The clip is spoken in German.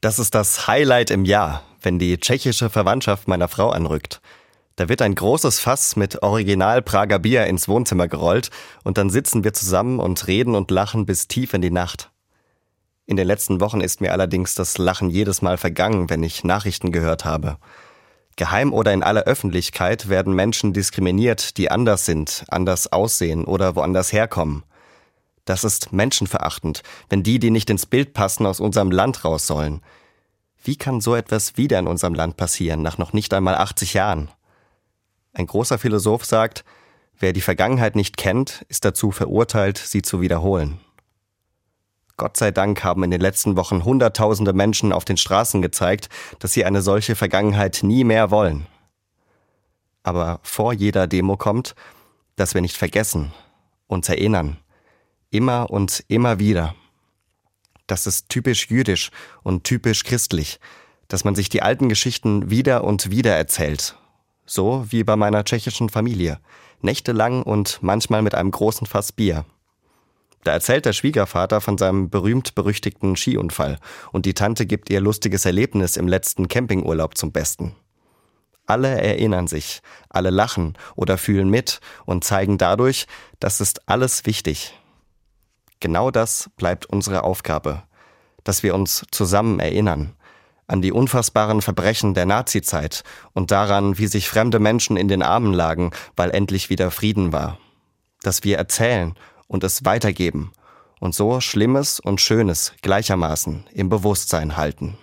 Das ist das Highlight im Jahr, wenn die tschechische Verwandtschaft meiner Frau anrückt. Da wird ein großes Fass mit Original Prager Bier ins Wohnzimmer gerollt und dann sitzen wir zusammen und reden und lachen bis tief in die Nacht. In den letzten Wochen ist mir allerdings das Lachen jedes Mal vergangen, wenn ich Nachrichten gehört habe. Geheim oder in aller Öffentlichkeit werden Menschen diskriminiert, die anders sind, anders aussehen oder woanders herkommen. Das ist menschenverachtend, wenn die, die nicht ins Bild passen, aus unserem Land raus sollen. Wie kann so etwas wieder in unserem Land passieren, nach noch nicht einmal 80 Jahren? Ein großer Philosoph sagt, wer die Vergangenheit nicht kennt, ist dazu verurteilt, sie zu wiederholen. Gott sei Dank haben in den letzten Wochen Hunderttausende Menschen auf den Straßen gezeigt, dass sie eine solche Vergangenheit nie mehr wollen. Aber vor jeder Demo kommt, dass wir nicht vergessen, uns erinnern, Immer und immer wieder. Das ist typisch jüdisch und typisch christlich, dass man sich die alten Geschichten wieder und wieder erzählt. So wie bei meiner tschechischen Familie. Nächtelang und manchmal mit einem großen Fass Bier. Da erzählt der Schwiegervater von seinem berühmt-berüchtigten Skiunfall und die Tante gibt ihr lustiges Erlebnis im letzten Campingurlaub zum Besten. Alle erinnern sich, alle lachen oder fühlen mit und zeigen dadurch, das ist alles wichtig. Genau das bleibt unsere Aufgabe, dass wir uns zusammen erinnern an die unfassbaren Verbrechen der Nazizeit und daran, wie sich fremde Menschen in den Armen lagen, weil endlich wieder Frieden war. Dass wir erzählen und es weitergeben und so Schlimmes und Schönes gleichermaßen im Bewusstsein halten.